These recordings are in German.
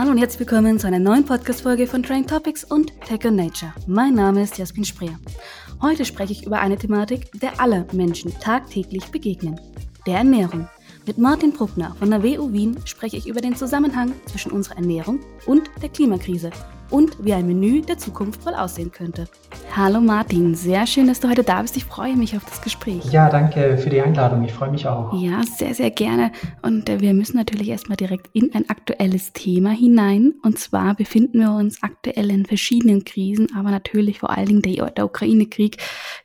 Hallo und herzlich willkommen zu einer neuen Podcast-Folge von Train Topics und Tech and Nature. Mein Name ist Jasmin Spreer. Heute spreche ich über eine Thematik, der alle Menschen tagtäglich begegnen: der Ernährung. Mit Martin Bruckner von der WU Wien spreche ich über den Zusammenhang zwischen unserer Ernährung und der Klimakrise und wie ein Menü der Zukunft wohl aussehen könnte. Hallo Martin, sehr schön, dass du heute da bist. Ich freue mich auf das Gespräch. Ja, danke für die Einladung. Ich freue mich auch. Ja, sehr, sehr gerne. Und äh, wir müssen natürlich erstmal direkt in ein aktuelles Thema hinein. Und zwar befinden wir uns aktuell in verschiedenen Krisen, aber natürlich vor allen Dingen der, der Ukraine-Krieg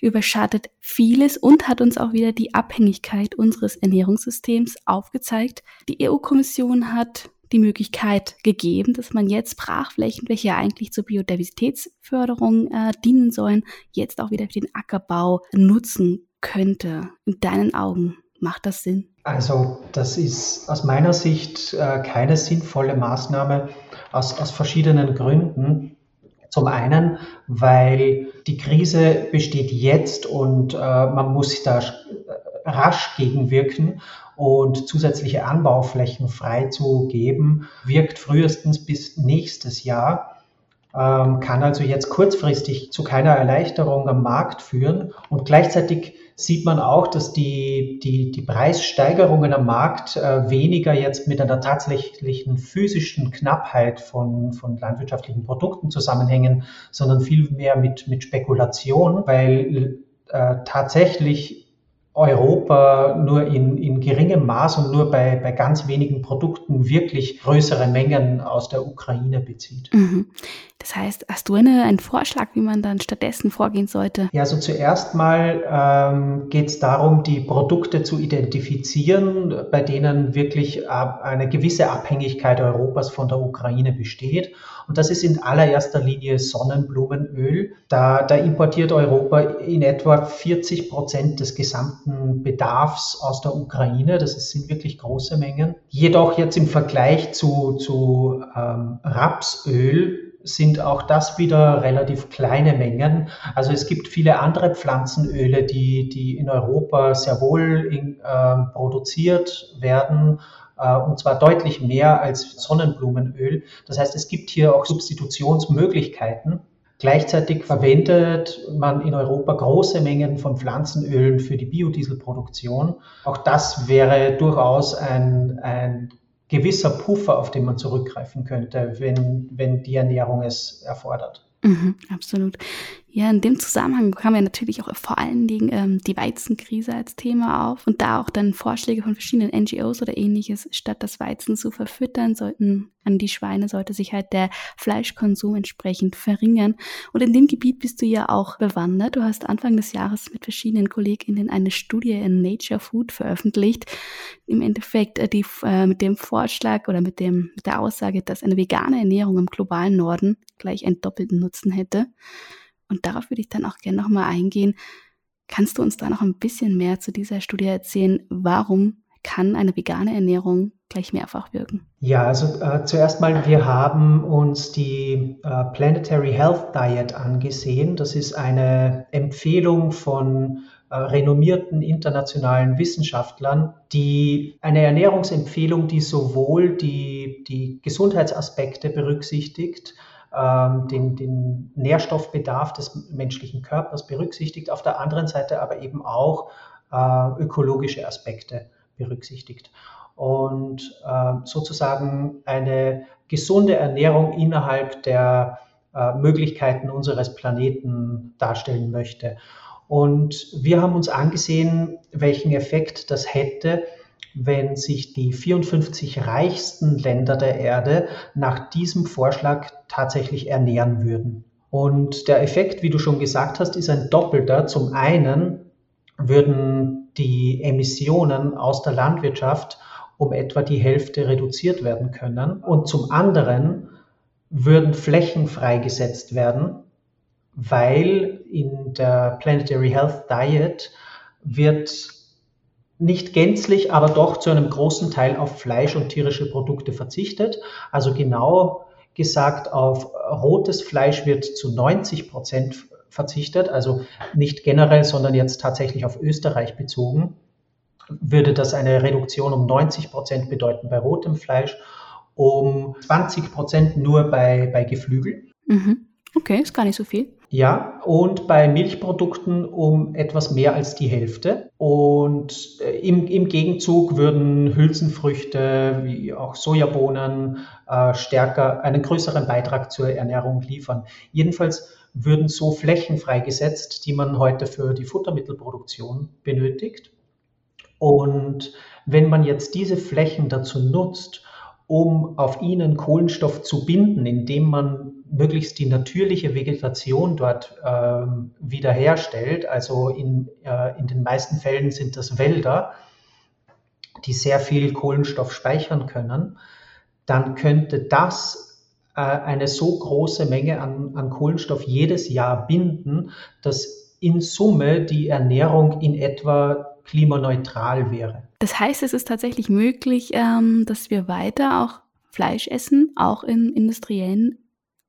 überschattet vieles und hat uns auch wieder die Abhängigkeit unseres Ernährungssystems aufgezeigt. Die EU-Kommission hat die Möglichkeit gegeben, dass man jetzt Brachflächen, welche eigentlich zur Biodiversitätsförderung äh, dienen sollen, jetzt auch wieder für den Ackerbau nutzen könnte. In deinen Augen macht das Sinn? Also das ist aus meiner Sicht äh, keine sinnvolle Maßnahme aus, aus verschiedenen Gründen. Zum einen, weil die Krise besteht jetzt und äh, man muss da rasch gegenwirken und zusätzliche Anbauflächen freizugeben, wirkt frühestens bis nächstes Jahr, ähm, kann also jetzt kurzfristig zu keiner Erleichterung am Markt führen. Und gleichzeitig sieht man auch, dass die, die, die Preissteigerungen am Markt äh, weniger jetzt mit einer tatsächlichen physischen Knappheit von, von landwirtschaftlichen Produkten zusammenhängen, sondern vielmehr mit, mit Spekulation, weil äh, tatsächlich Europa nur in, in geringem Maß und nur bei, bei ganz wenigen Produkten wirklich größere Mengen aus der Ukraine bezieht. Mhm. Das heißt, hast du eine, einen Vorschlag, wie man dann stattdessen vorgehen sollte? Ja, also zuerst mal ähm, geht es darum, die Produkte zu identifizieren, bei denen wirklich eine gewisse Abhängigkeit Europas von der Ukraine besteht. Und das ist in allererster Linie Sonnenblumenöl. Da, da importiert Europa in etwa 40 Prozent des gesamten Bedarfs aus der Ukraine. Das sind wirklich große Mengen. Jedoch jetzt im Vergleich zu, zu ähm, Rapsöl sind auch das wieder relativ kleine Mengen. Also es gibt viele andere Pflanzenöle, die, die in Europa sehr wohl in, äh, produziert werden und zwar deutlich mehr als Sonnenblumenöl. Das heißt, es gibt hier auch Substitutionsmöglichkeiten. Gleichzeitig verwendet man in Europa große Mengen von Pflanzenölen für die Biodieselproduktion. Auch das wäre durchaus ein, ein gewisser Puffer, auf den man zurückgreifen könnte, wenn, wenn die Ernährung es erfordert. Mhm, absolut. Ja, in dem Zusammenhang kam ja natürlich auch vor allen Dingen ähm, die Weizenkrise als Thema auf und da auch dann Vorschläge von verschiedenen NGOs oder ähnliches, statt das Weizen zu verfüttern, sollten an die Schweine sollte sich halt der Fleischkonsum entsprechend verringern. Und in dem Gebiet bist du ja auch bewandert. Du hast Anfang des Jahres mit verschiedenen KollegInnen eine Studie in Nature Food veröffentlicht. Im Endeffekt äh, die, äh, mit dem Vorschlag oder mit, dem, mit der Aussage, dass eine vegane Ernährung im globalen Norden gleich einen doppelten Nutzen hätte. Und darauf würde ich dann auch gerne nochmal eingehen. Kannst du uns da noch ein bisschen mehr zu dieser Studie erzählen? Warum kann eine vegane Ernährung gleich mehrfach wirken? Ja, also äh, zuerst mal, wir haben uns die äh, Planetary Health Diet angesehen. Das ist eine Empfehlung von äh, renommierten internationalen Wissenschaftlern, die eine Ernährungsempfehlung, die sowohl die, die Gesundheitsaspekte berücksichtigt, den, den Nährstoffbedarf des menschlichen Körpers berücksichtigt, auf der anderen Seite aber eben auch äh, ökologische Aspekte berücksichtigt. Und äh, sozusagen eine gesunde Ernährung innerhalb der äh, Möglichkeiten unseres Planeten darstellen möchte. Und wir haben uns angesehen, welchen Effekt das hätte, wenn sich die 54 reichsten Länder der Erde nach diesem Vorschlag tatsächlich ernähren würden. Und der Effekt, wie du schon gesagt hast, ist ein doppelter. Zum einen würden die Emissionen aus der Landwirtschaft um etwa die Hälfte reduziert werden können. Und zum anderen würden Flächen freigesetzt werden, weil in der Planetary Health Diet wird nicht gänzlich, aber doch zu einem großen Teil auf Fleisch und tierische Produkte verzichtet. Also genau gesagt, auf rotes Fleisch wird zu 90 Prozent verzichtet, also nicht generell, sondern jetzt tatsächlich auf Österreich bezogen, würde das eine Reduktion um 90 Prozent bedeuten bei rotem Fleisch um 20 Prozent nur bei, bei Geflügel. Mhm. Okay, ist gar nicht so viel. Ja, und bei Milchprodukten um etwas mehr als die Hälfte. Und äh, im, im Gegenzug würden Hülsenfrüchte wie auch Sojabohnen äh, stärker einen größeren Beitrag zur Ernährung liefern. Jedenfalls würden so Flächen freigesetzt, die man heute für die Futtermittelproduktion benötigt. Und wenn man jetzt diese Flächen dazu nutzt, um auf ihnen Kohlenstoff zu binden, indem man möglichst die natürliche Vegetation dort äh, wiederherstellt. Also in, äh, in den meisten Fällen sind das Wälder, die sehr viel Kohlenstoff speichern können. Dann könnte das äh, eine so große Menge an, an Kohlenstoff jedes Jahr binden, dass in Summe die Ernährung in etwa klimaneutral wäre. Das heißt, es ist tatsächlich möglich, ähm, dass wir weiter auch Fleisch essen, auch in industriellen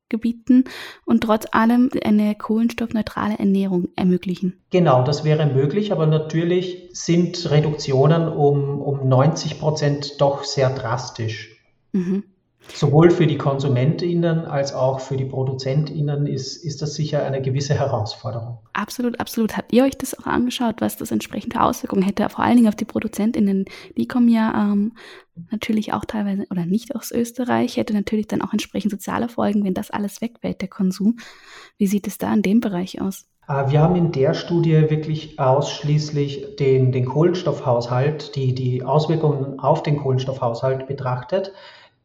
Gebieten und trotz allem eine kohlenstoffneutrale Ernährung ermöglichen. Genau, das wäre möglich, aber natürlich sind Reduktionen um, um 90 Prozent doch sehr drastisch. Mhm. Sowohl für die KonsumentInnen als auch für die ProduzentInnen ist, ist das sicher eine gewisse Herausforderung. Absolut, absolut. Habt ihr euch das auch angeschaut, was das entsprechende Auswirkungen hätte, vor allen Dingen auf die ProduzentInnen? Die kommen ja ähm, natürlich auch teilweise oder nicht aus Österreich, hätte natürlich dann auch entsprechend soziale Folgen, wenn das alles wegfällt, der Konsum. Wie sieht es da in dem Bereich aus? Äh, wir haben in der Studie wirklich ausschließlich den, den Kohlenstoffhaushalt, die, die Auswirkungen auf den Kohlenstoffhaushalt betrachtet.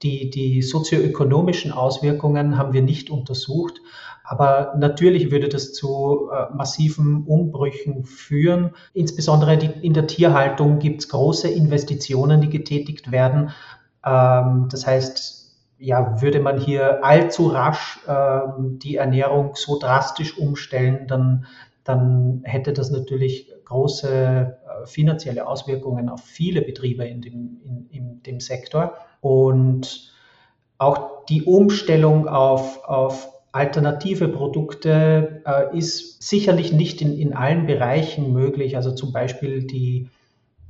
Die, die sozioökonomischen Auswirkungen haben wir nicht untersucht. Aber natürlich würde das zu äh, massiven Umbrüchen führen. Insbesondere die, in der Tierhaltung gibt es große Investitionen, die getätigt werden. Ähm, das heißt, ja, würde man hier allzu rasch ähm, die Ernährung so drastisch umstellen, dann, dann hätte das natürlich große äh, finanzielle Auswirkungen auf viele Betriebe in dem, in, in dem Sektor. Und auch die Umstellung auf, auf alternative Produkte äh, ist sicherlich nicht in, in allen Bereichen möglich. Also zum Beispiel die,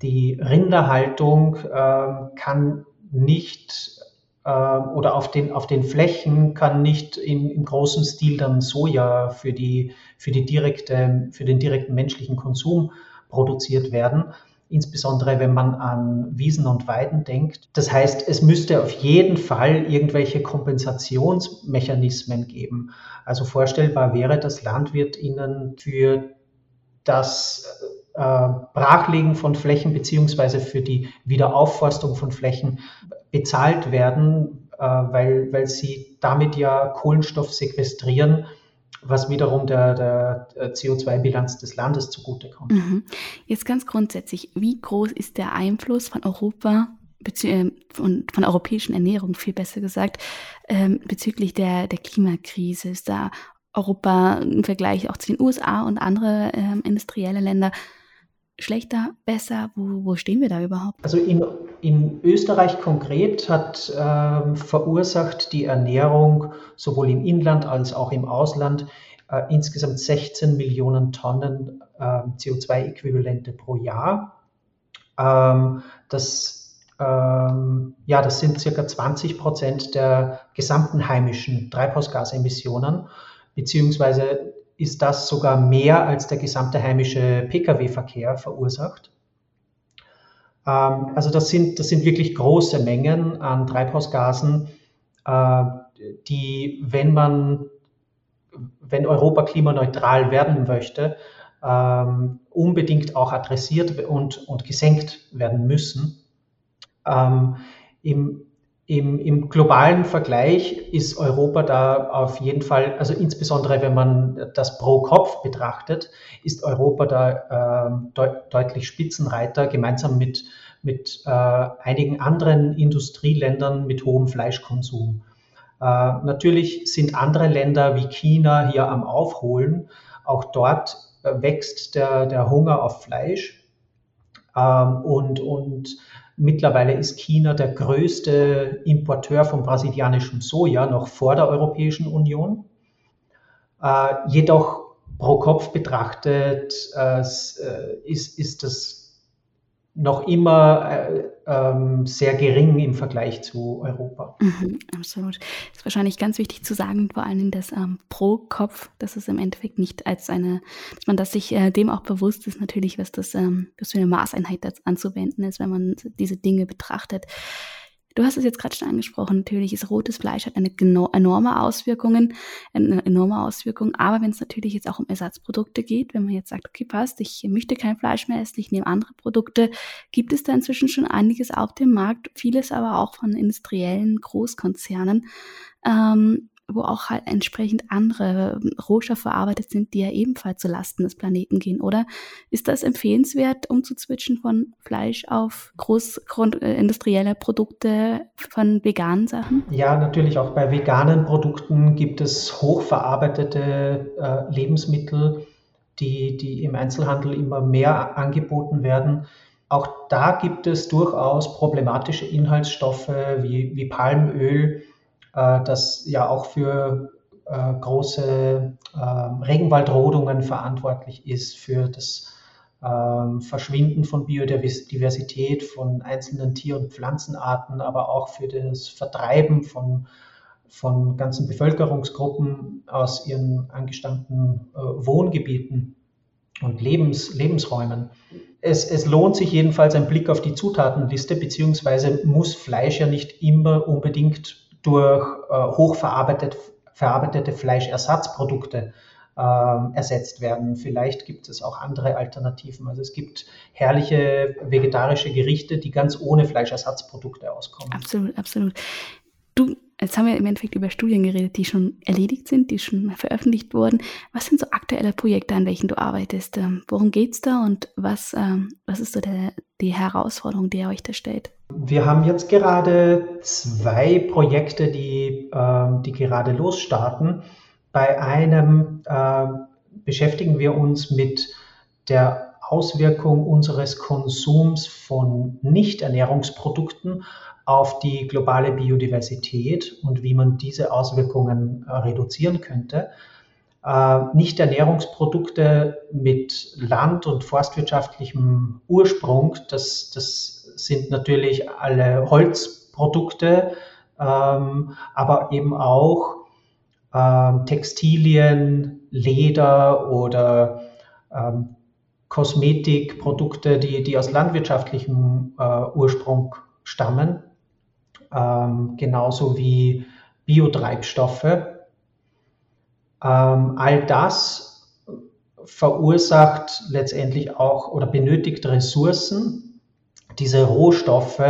die Rinderhaltung äh, kann nicht äh, oder auf den, auf den Flächen kann nicht in, im großen Stil dann Soja für, die, für, die direkte, für den direkten menschlichen Konsum produziert werden insbesondere wenn man an Wiesen und Weiden denkt. Das heißt, es müsste auf jeden Fall irgendwelche Kompensationsmechanismen geben. Also vorstellbar wäre, dass LandwirtInnen für das äh, Brachlegen von Flächen beziehungsweise für die Wiederaufforstung von Flächen bezahlt werden, äh, weil, weil sie damit ja Kohlenstoff sequestrieren was wiederum der, der CO2-Bilanz des Landes zugutekommt. Mhm. Jetzt ganz grundsätzlich, wie groß ist der Einfluss von Europa äh, von, von europäischen Ernährung, viel besser gesagt, ähm, bezüglich der, der Klimakrise? Ist da Europa im Vergleich auch zu den USA und andere ähm, industrielle Länder schlechter, besser? Wo, wo stehen wir da überhaupt? Also in, in Österreich konkret hat ähm, verursacht die Ernährung sowohl im Inland als auch im Ausland äh, insgesamt 16 Millionen Tonnen äh, CO2-Äquivalente pro Jahr. Ähm, das, ähm, ja, das sind circa 20 Prozent der gesamten heimischen Treibhausgasemissionen, beziehungsweise ist das sogar mehr als der gesamte heimische Pkw-Verkehr verursacht. Ähm, also das sind, das sind wirklich große Mengen an Treibhausgasen, äh, die, wenn man, wenn Europa klimaneutral werden möchte, ähm, unbedingt auch adressiert und, und gesenkt werden müssen. Ähm, Im im, Im, globalen Vergleich ist Europa da auf jeden Fall, also insbesondere wenn man das pro Kopf betrachtet, ist Europa da äh, de deutlich Spitzenreiter, gemeinsam mit, mit äh, einigen anderen Industrieländern mit hohem Fleischkonsum. Äh, natürlich sind andere Länder wie China hier am Aufholen. Auch dort äh, wächst der, der Hunger auf Fleisch. Ähm, und, und Mittlerweile ist China der größte Importeur von brasilianischem Soja, noch vor der Europäischen Union. Äh, jedoch pro Kopf betrachtet äh, ist, ist das noch immer äh, ähm, sehr gering im Vergleich zu Europa. Mhm, absolut. Ist wahrscheinlich ganz wichtig zu sagen, vor allen Dingen das ähm, pro Kopf, dass es im Endeffekt nicht als eine, dass man das sich äh, dem auch bewusst ist, natürlich, was das, ähm, was für eine Maßeinheit das anzuwenden ist, wenn man diese Dinge betrachtet. Du hast es jetzt gerade schon angesprochen, natürlich ist rotes Fleisch hat eine enorme Auswirkungen, eine enorme Auswirkung, aber wenn es natürlich jetzt auch um Ersatzprodukte geht, wenn man jetzt sagt, okay, passt, ich möchte kein Fleisch mehr essen, ich nehme andere Produkte, gibt es da inzwischen schon einiges auf dem Markt, vieles aber auch von industriellen Großkonzernen. Ähm, wo auch halt entsprechend andere ähm, Rohstoffe verarbeitet sind, die ja ebenfalls zu Lasten des Planeten gehen, oder? Ist das empfehlenswert, umzuzwitschen von Fleisch auf großindustrielle Produkte von veganen Sachen? Ja, natürlich auch bei veganen Produkten gibt es hochverarbeitete äh, Lebensmittel, die, die im Einzelhandel immer mehr angeboten werden. Auch da gibt es durchaus problematische Inhaltsstoffe wie, wie Palmöl, äh, das ja auch für äh, große ähm, Regenwaldrodungen verantwortlich ist, für das ähm, Verschwinden von Biodiversität, von einzelnen Tier- und Pflanzenarten, aber auch für das Vertreiben von, von ganzen Bevölkerungsgruppen aus ihren angestammten äh, Wohngebieten und Lebens, Lebensräumen. Es, es, lohnt sich jedenfalls ein Blick auf die Zutatenliste, beziehungsweise muss Fleisch ja nicht immer unbedingt durch äh, hochverarbeitete verarbeitete Fleischersatzprodukte äh, ersetzt werden. Vielleicht gibt es auch andere Alternativen. Also es gibt herrliche vegetarische Gerichte, die ganz ohne Fleischersatzprodukte auskommen. Absolut, absolut. Du, jetzt haben wir im Endeffekt über Studien geredet, die schon erledigt sind, die schon veröffentlicht wurden. Was sind so aktuelle Projekte, an welchen du arbeitest? Ähm, worum geht es da und was, ähm, was ist so der, die Herausforderung, die ihr euch da stellt? Wir haben jetzt gerade zwei Projekte, die, äh, die gerade losstarten. Bei einem äh, beschäftigen wir uns mit der Auswirkung unseres Konsums von Nicht-Ernährungsprodukten auf die globale Biodiversität und wie man diese Auswirkungen äh, reduzieren könnte. Äh, Nicht-Ernährungsprodukte mit land- und forstwirtschaftlichem Ursprung, das, das sind natürlich alle Holzprodukte, ähm, aber eben auch ähm, Textilien, Leder oder ähm, Kosmetikprodukte, die, die aus landwirtschaftlichem äh, Ursprung stammen, ähm, genauso wie Biotreibstoffe. Ähm, all das verursacht letztendlich auch oder benötigt Ressourcen, diese Rohstoffe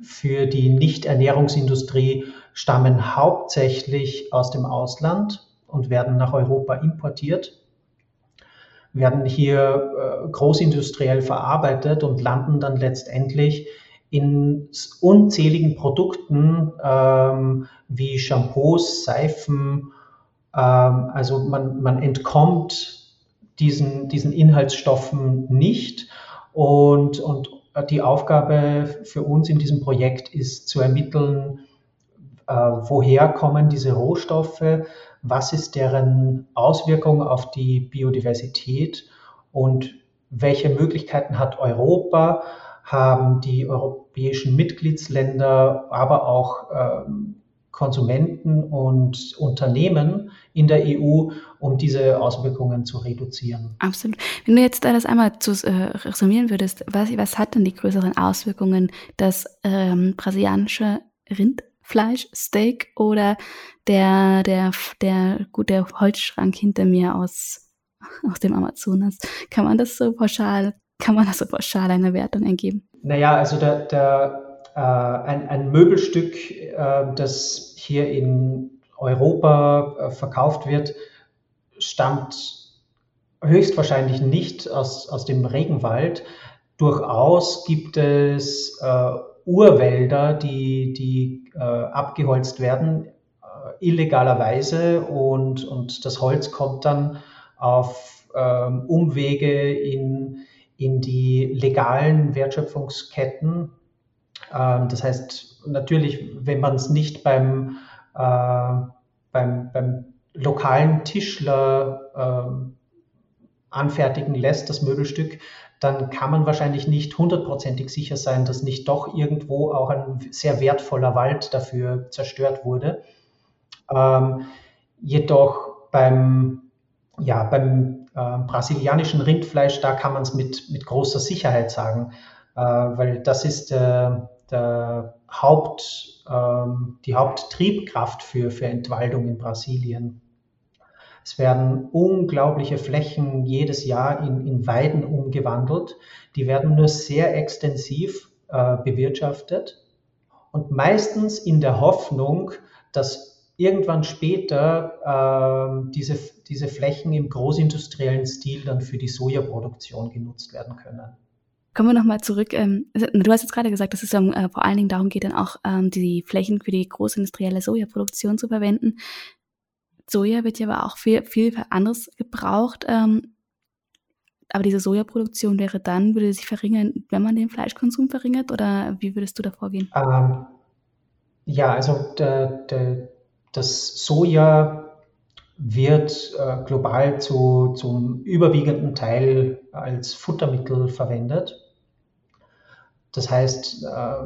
für die Nichternährungsindustrie stammen hauptsächlich aus dem Ausland und werden nach Europa importiert, werden hier äh, großindustriell verarbeitet und landen dann letztendlich in unzähligen Produkten ähm, wie Shampoos, Seifen. Ähm, also man, man entkommt diesen, diesen Inhaltsstoffen nicht und, und die Aufgabe für uns in diesem Projekt ist zu ermitteln, woher kommen diese Rohstoffe, was ist deren Auswirkung auf die Biodiversität und welche Möglichkeiten hat Europa, haben die europäischen Mitgliedsländer, aber auch ähm, Konsumenten und Unternehmen in der EU, um diese Auswirkungen zu reduzieren. Absolut. Wenn du jetzt das einmal zu äh, resümieren würdest, was, was hat denn die größeren Auswirkungen, das ähm, brasilianische Rindfleisch, Steak oder der, der, der, gut, der Holzschrank hinter mir aus, aus dem Amazonas? Kann man das so pauschal, kann man das so pauschal eine Wertung ergeben? Naja, also der, der äh, ein, ein, Möbelstück, äh, das hier in Europa äh, verkauft wird, stammt höchstwahrscheinlich nicht aus, aus dem Regenwald. Durchaus gibt es äh, Urwälder, die, die äh, abgeholzt werden, äh, illegalerweise und, und das Holz kommt dann auf ähm, Umwege in, in die legalen Wertschöpfungsketten. Ähm, das heißt, natürlich, wenn man es nicht beim, äh, beim, beim lokalen Tischler äh, anfertigen lässt, das Möbelstück, dann kann man wahrscheinlich nicht hundertprozentig sicher sein, dass nicht doch irgendwo auch ein sehr wertvoller Wald dafür zerstört wurde. Ähm, jedoch beim, ja, beim äh, brasilianischen Rindfleisch, da kann man es mit, mit großer Sicherheit sagen, äh, weil das ist äh, der Haupt, ähm, die Haupttriebkraft für, für Entwaldung in Brasilien. Es werden unglaubliche Flächen jedes Jahr in, in Weiden umgewandelt. Die werden nur sehr extensiv äh, bewirtschaftet und meistens in der Hoffnung, dass irgendwann später äh, diese, diese Flächen im großindustriellen Stil dann für die Sojaproduktion genutzt werden können. Kommen wir nochmal zurück. Ähm, du hast jetzt gerade gesagt, dass es äh, vor allen Dingen darum geht, dann auch ähm, die Flächen für die großindustrielle Sojaproduktion zu verwenden. Soja wird ja aber auch viel, viel anderes gebraucht. Ähm, aber diese Sojaproduktion wäre dann, würde sich verringern, wenn man den Fleischkonsum verringert? Oder wie würdest du da vorgehen? Ähm, ja, also de, de, das Soja wird äh, global zu, zum überwiegenden Teil als Futtermittel verwendet. Das heißt, äh,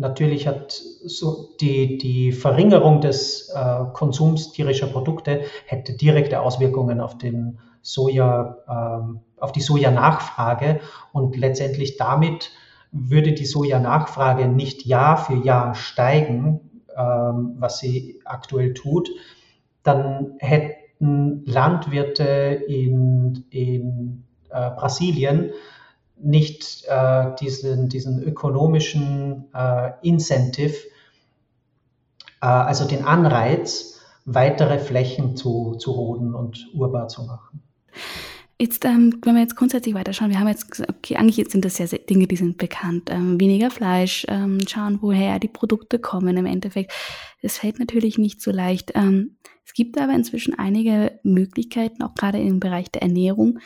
Natürlich hat so die, die Verringerung des äh, Konsums tierischer Produkte hätte direkte Auswirkungen auf den Soja, äh, auf die Sojanachfrage. Und letztendlich damit würde die Sojanachfrage nicht Jahr für Jahr steigen, äh, was sie aktuell tut, dann hätten Landwirte in, in äh, Brasilien nicht äh, diesen, diesen ökonomischen äh, Incentive, äh, also den Anreiz, weitere Flächen zu, zu roden und urbar zu machen. Jetzt, ähm, wenn wir jetzt grundsätzlich weiterschauen, wir haben jetzt gesagt, okay, eigentlich sind das ja Dinge, die sind bekannt. Ähm, weniger Fleisch, ähm, schauen, woher die Produkte kommen im Endeffekt. Das fällt natürlich nicht so leicht. Ähm, es gibt aber inzwischen einige Möglichkeiten, auch gerade im Bereich der Ernährung,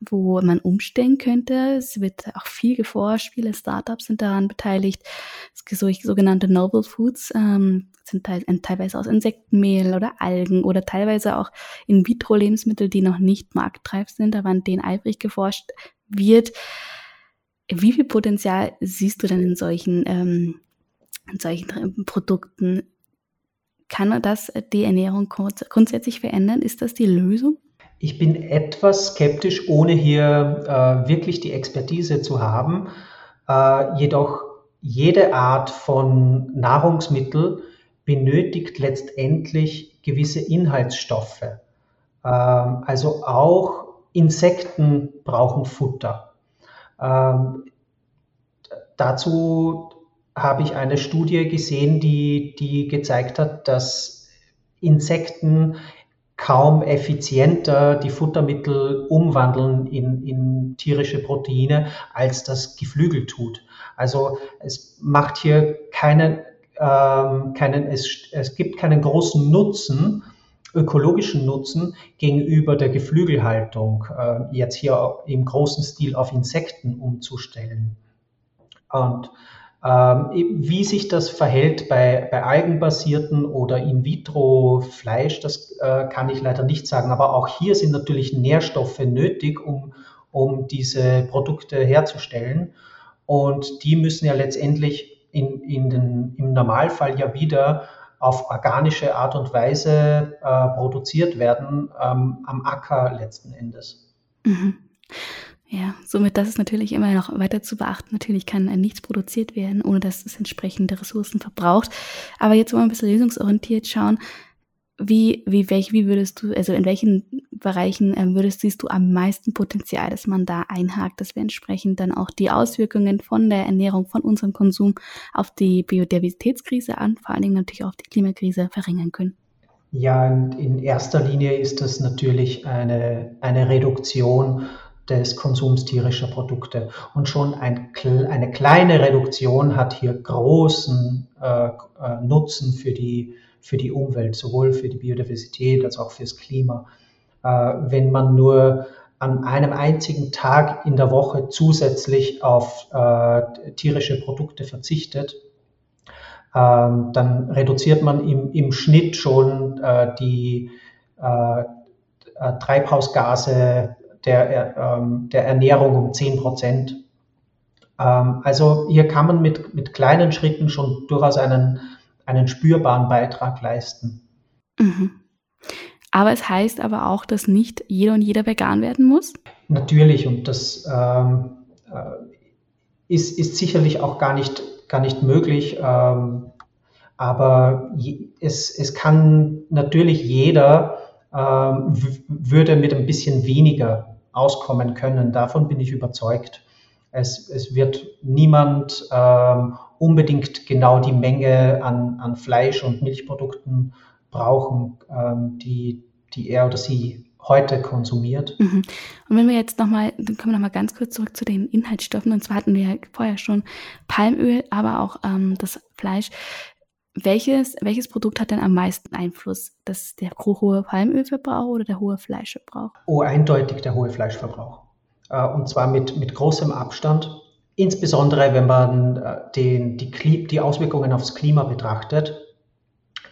wo man umstellen könnte. Es wird auch viel geforscht, viele Startups sind daran beteiligt. sogenannte Novel Foods ähm, sind teil, teilweise aus Insektenmehl oder Algen oder teilweise auch In-vitro-Lebensmittel, die noch nicht marktreif sind, aber an denen eifrig geforscht wird. Wie viel Potenzial siehst du denn in solchen, ähm, in solchen Produkten? Kann das die Ernährung grundsätzlich verändern? Ist das die Lösung? Ich bin etwas skeptisch, ohne hier äh, wirklich die Expertise zu haben. Äh, jedoch jede Art von Nahrungsmittel benötigt letztendlich gewisse Inhaltsstoffe. Äh, also auch Insekten brauchen Futter. Ähm, dazu habe ich eine Studie gesehen, die, die gezeigt hat, dass Insekten kaum effizienter die Futtermittel umwandeln in, in tierische Proteine, als das Geflügel tut. Also es macht hier keinen, ähm, keinen es, es gibt keinen großen Nutzen, ökologischen Nutzen gegenüber der Geflügelhaltung, äh, jetzt hier im großen Stil auf Insekten umzustellen. Und wie sich das verhält bei, bei algenbasierten oder In-vitro-Fleisch, das äh, kann ich leider nicht sagen. Aber auch hier sind natürlich Nährstoffe nötig, um, um diese Produkte herzustellen. Und die müssen ja letztendlich in, in den, im Normalfall ja wieder auf organische Art und Weise äh, produziert werden, ähm, am Acker letzten Endes. Mhm. Ja, somit das ist natürlich immer noch weiter zu beachten. Natürlich kann nichts produziert werden, ohne dass es entsprechende Ressourcen verbraucht. Aber jetzt wollen wir ein bisschen lösungsorientiert schauen. Wie, wie, welch, wie würdest du, also in welchen Bereichen äh, würdest, siehst du am meisten Potenzial, dass man da einhakt, dass wir entsprechend dann auch die Auswirkungen von der Ernährung, von unserem Konsum auf die Biodiversitätskrise an, vor allen Dingen natürlich auch die Klimakrise verringern können? Ja, in erster Linie ist das natürlich eine, eine Reduktion des Konsums tierischer Produkte. Und schon ein, eine kleine Reduktion hat hier großen äh, äh, Nutzen für die, für die Umwelt, sowohl für die Biodiversität als auch fürs Klima. Äh, wenn man nur an einem einzigen Tag in der Woche zusätzlich auf äh, tierische Produkte verzichtet, ähm, dann reduziert man im, im Schnitt schon äh, die äh, Treibhausgase der, ähm, der Ernährung um 10 Prozent. Ähm, also hier kann man mit, mit kleinen Schritten schon durchaus einen, einen spürbaren Beitrag leisten. Mhm. Aber es heißt aber auch, dass nicht jeder und jeder vegan werden muss? Natürlich und das ähm, äh, ist, ist sicherlich auch gar nicht, gar nicht möglich. Ähm, aber es, es kann natürlich jeder ähm, würde mit ein bisschen weniger auskommen können. Davon bin ich überzeugt. Es, es wird niemand ähm, unbedingt genau die Menge an, an Fleisch und Milchprodukten brauchen, ähm, die, die er oder sie heute konsumiert. Mhm. Und wenn wir jetzt nochmal, dann kommen wir nochmal ganz kurz zurück zu den Inhaltsstoffen. Und zwar hatten wir ja vorher schon Palmöl, aber auch ähm, das Fleisch. Welches, welches Produkt hat denn am meisten Einfluss? Das der hohe Palmölverbrauch oder der hohe Fleischverbrauch? Oh, eindeutig der hohe Fleischverbrauch. Äh, und zwar mit, mit großem Abstand. Insbesondere, wenn man äh, den, die, die Auswirkungen aufs Klima betrachtet,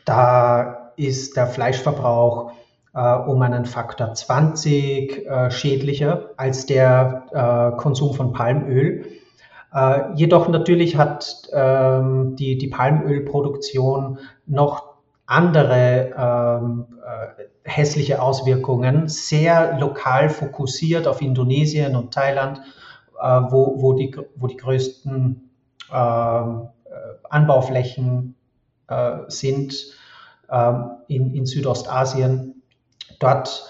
da ist der Fleischverbrauch äh, um einen Faktor 20 äh, schädlicher als der Konsum von Palmöl. Äh, jedoch natürlich hat ähm, die, die Palmölproduktion noch andere ähm, äh, hässliche Auswirkungen, sehr lokal fokussiert auf Indonesien und Thailand, äh, wo, wo, die, wo die größten ähm, Anbauflächen sind in, in Südostasien. Dort,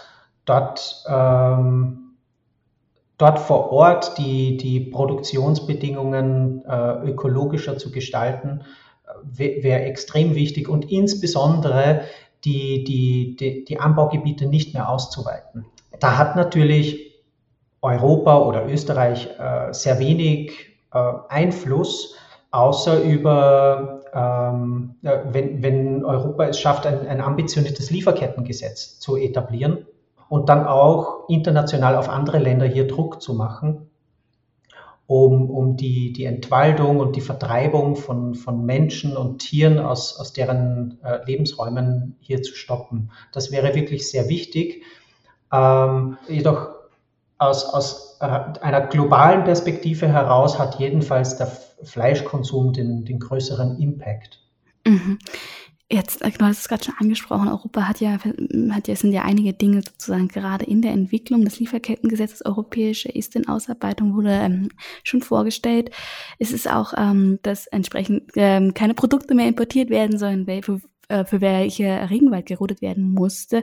dort, ähm, dort vor Ort die, die Produktionsbedingungen äh, ökologischer zu gestalten, äh, wäre extrem wichtig und insbesondere die, die, die, die Anbaugebiete nicht mehr auszuweiten. Da hat natürlich Europa oder Österreich äh, sehr wenig äh, Einfluss, außer über, ähm, wenn, wenn Europa es schafft, ein, ein ambitioniertes Lieferkettengesetz zu etablieren und dann auch international auf andere Länder hier Druck zu machen, um, um die, die Entwaldung und die Vertreibung von, von Menschen und Tieren aus, aus deren äh, Lebensräumen hier zu stoppen. Das wäre wirklich sehr wichtig. Ähm, jedoch aus, aus äh, einer globalen Perspektive heraus hat jedenfalls der Fleischkonsum den, den größeren Impact. Mhm. Jetzt, äh, du hast es gerade schon angesprochen, Europa hat ja, hat ja, sind ja einige Dinge sozusagen gerade in der Entwicklung. Das Lieferkettengesetz, das europäische, ist in Ausarbeitung, wurde ähm, schon vorgestellt. Es ist auch, ähm, dass entsprechend ähm, keine Produkte mehr importiert werden sollen, für, äh, für welche Regenwald gerodet werden musste.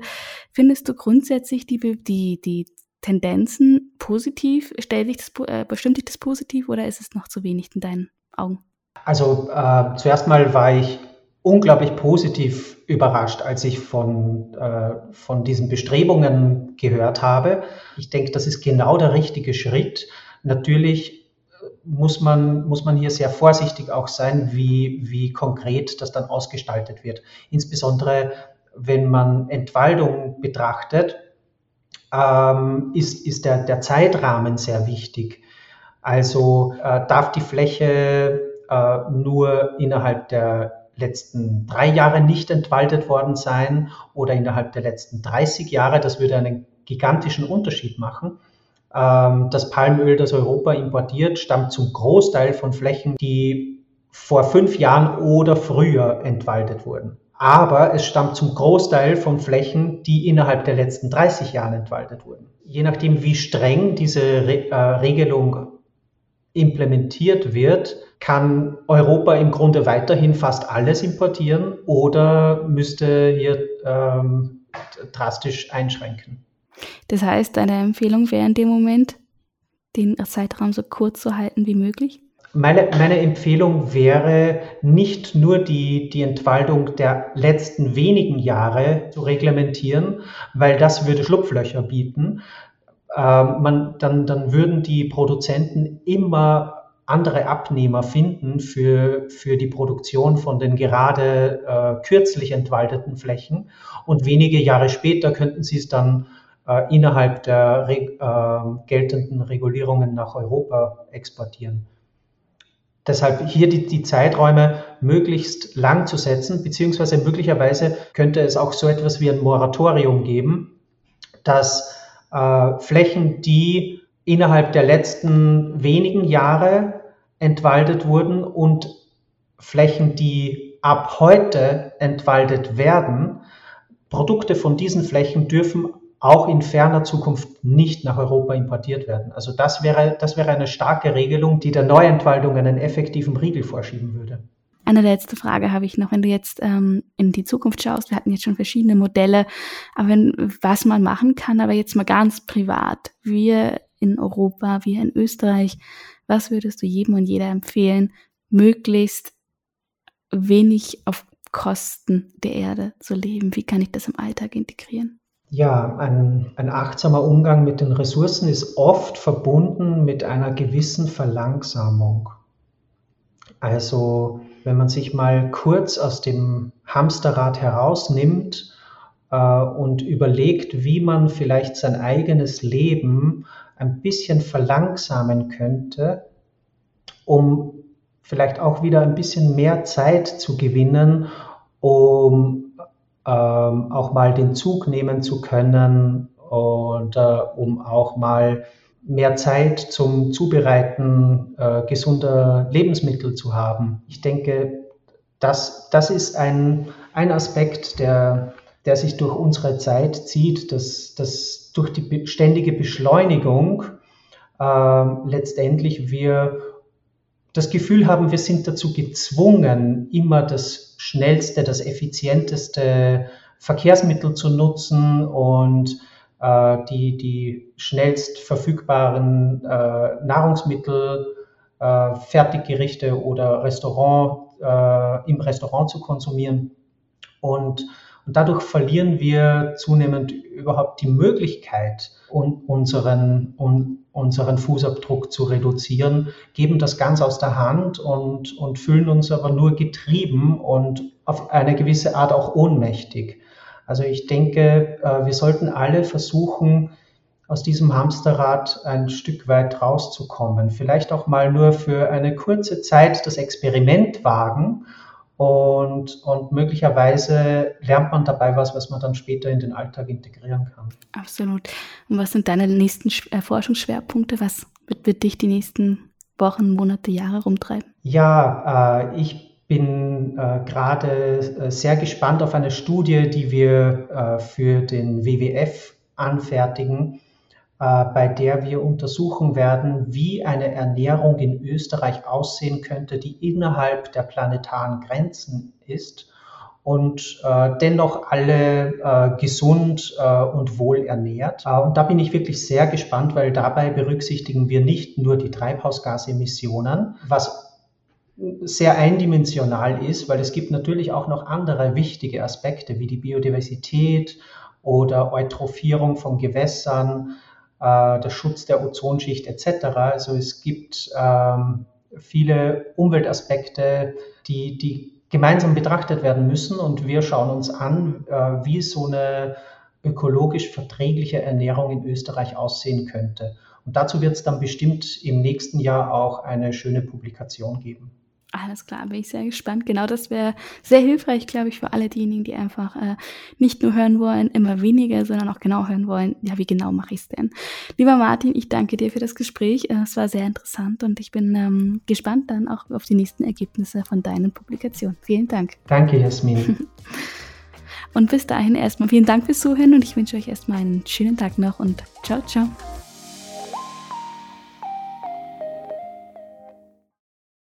Findest du grundsätzlich die, die, die Tendenzen positiv? Stellt sich das, äh, bestimmt dich das positiv oder ist es noch zu wenig in deinen Augen? Also äh, zuerst mal war ich unglaublich positiv überrascht, als ich von, äh, von diesen Bestrebungen gehört habe. Ich denke, das ist genau der richtige Schritt. Natürlich äh, muss man, muss man hier sehr vorsichtig auch sein, wie, wie konkret das dann ausgestaltet wird. Insbesondere wenn man Entwaldung betrachtet, ähm, ist, ist der, der Zeitrahmen sehr wichtig. Also äh, darf die Fläche äh, nur innerhalb der letzten drei Jahre nicht entwaldet worden sein oder innerhalb der letzten 30 Jahre. Das würde einen gigantischen Unterschied machen. Ähm, das Palmöl, das Europa importiert, stammt zum Großteil von Flächen, die vor fünf Jahren oder früher entwaldet wurden aber es stammt zum Großteil von Flächen, die innerhalb der letzten 30 Jahre entwaldet wurden. Je nachdem, wie streng diese Re äh, Regelung implementiert wird, kann Europa im Grunde weiterhin fast alles importieren oder müsste hier ähm, drastisch einschränken. Das heißt, deine Empfehlung wäre in dem Moment, den Zeitraum so kurz zu halten wie möglich? Meine, meine Empfehlung wäre, nicht nur die, die Entwaldung der letzten wenigen Jahre zu reglementieren, weil das würde Schlupflöcher bieten. Ähm, man, dann, dann würden die Produzenten immer andere Abnehmer finden für, für die Produktion von den gerade äh, kürzlich entwaldeten Flächen. Und wenige Jahre später könnten sie es dann äh, innerhalb der äh, geltenden Regulierungen nach Europa exportieren. Deshalb hier die, die Zeiträume möglichst lang zu setzen, beziehungsweise möglicherweise könnte es auch so etwas wie ein Moratorium geben, dass äh, Flächen, die innerhalb der letzten wenigen Jahre entwaldet wurden und Flächen, die ab heute entwaldet werden. Produkte von diesen Flächen dürfen auch in ferner Zukunft nicht nach Europa importiert werden. Also das wäre, das wäre eine starke Regelung, die der Neuentwaldung einen effektiven Riegel vorschieben würde. Eine letzte Frage habe ich noch, wenn du jetzt ähm, in die Zukunft schaust. Wir hatten jetzt schon verschiedene Modelle, aber wenn, was man machen kann, aber jetzt mal ganz privat. Wir in Europa, wir in Österreich, was würdest du jedem und jeder empfehlen, möglichst wenig auf Kosten der Erde zu leben? Wie kann ich das im Alltag integrieren? Ja, ein, ein achtsamer Umgang mit den Ressourcen ist oft verbunden mit einer gewissen Verlangsamung. Also wenn man sich mal kurz aus dem Hamsterrad herausnimmt äh, und überlegt, wie man vielleicht sein eigenes Leben ein bisschen verlangsamen könnte, um vielleicht auch wieder ein bisschen mehr Zeit zu gewinnen, um ähm, auch mal den Zug nehmen zu können und um auch mal mehr Zeit zum Zubereiten äh, gesunder Lebensmittel zu haben. Ich denke, das, das ist ein, ein Aspekt, der, der sich durch unsere Zeit zieht, dass, dass durch die ständige Beschleunigung äh, letztendlich wir das Gefühl haben, wir sind dazu gezwungen, immer das schnellste, das effizienteste Verkehrsmittel zu nutzen und die, die schnellst verfügbaren äh, Nahrungsmittel, äh, Fertiggerichte oder Restaurant, äh, im Restaurant zu konsumieren. Und, und dadurch verlieren wir zunehmend überhaupt die Möglichkeit, un, unseren, un, unseren Fußabdruck zu reduzieren, geben das ganz aus der Hand und, und fühlen uns aber nur getrieben und auf eine gewisse Art auch ohnmächtig. Also ich denke, äh, wir sollten alle versuchen, aus diesem Hamsterrad ein Stück weit rauszukommen. Vielleicht auch mal nur für eine kurze Zeit das Experiment wagen und, und möglicherweise lernt man dabei was, was man dann später in den Alltag integrieren kann. Absolut. Und was sind deine nächsten äh, Forschungsschwerpunkte? Was wird, wird dich die nächsten Wochen, Monate, Jahre rumtreiben? Ja, äh, ich bin äh, gerade äh, sehr gespannt auf eine Studie, die wir äh, für den WWF anfertigen, äh, bei der wir untersuchen werden, wie eine Ernährung in Österreich aussehen könnte, die innerhalb der planetaren Grenzen ist und äh, dennoch alle äh, gesund und wohl ernährt. und da bin ich wirklich sehr gespannt, weil dabei berücksichtigen wir nicht nur die Treibhausgasemissionen, was sehr eindimensional ist, weil es gibt natürlich auch noch andere wichtige Aspekte wie die Biodiversität oder Eutrophierung von Gewässern, äh, der Schutz der Ozonschicht etc. Also es gibt ähm, viele Umweltaspekte, die, die gemeinsam betrachtet werden müssen und wir schauen uns an, äh, wie so eine ökologisch verträgliche Ernährung in Österreich aussehen könnte. Und dazu wird es dann bestimmt im nächsten Jahr auch eine schöne Publikation geben. Alles klar, bin ich sehr gespannt. Genau das wäre sehr hilfreich, glaube ich, für alle diejenigen, die einfach äh, nicht nur hören wollen, immer weniger, sondern auch genau hören wollen, ja, wie genau mache ich es denn? Lieber Martin, ich danke dir für das Gespräch. Äh, es war sehr interessant und ich bin ähm, gespannt dann auch auf die nächsten Ergebnisse von deinen Publikationen. Vielen Dank. Danke, Jasmin. und bis dahin erstmal vielen Dank fürs Zuhören und ich wünsche euch erstmal einen schönen Tag noch und ciao, ciao.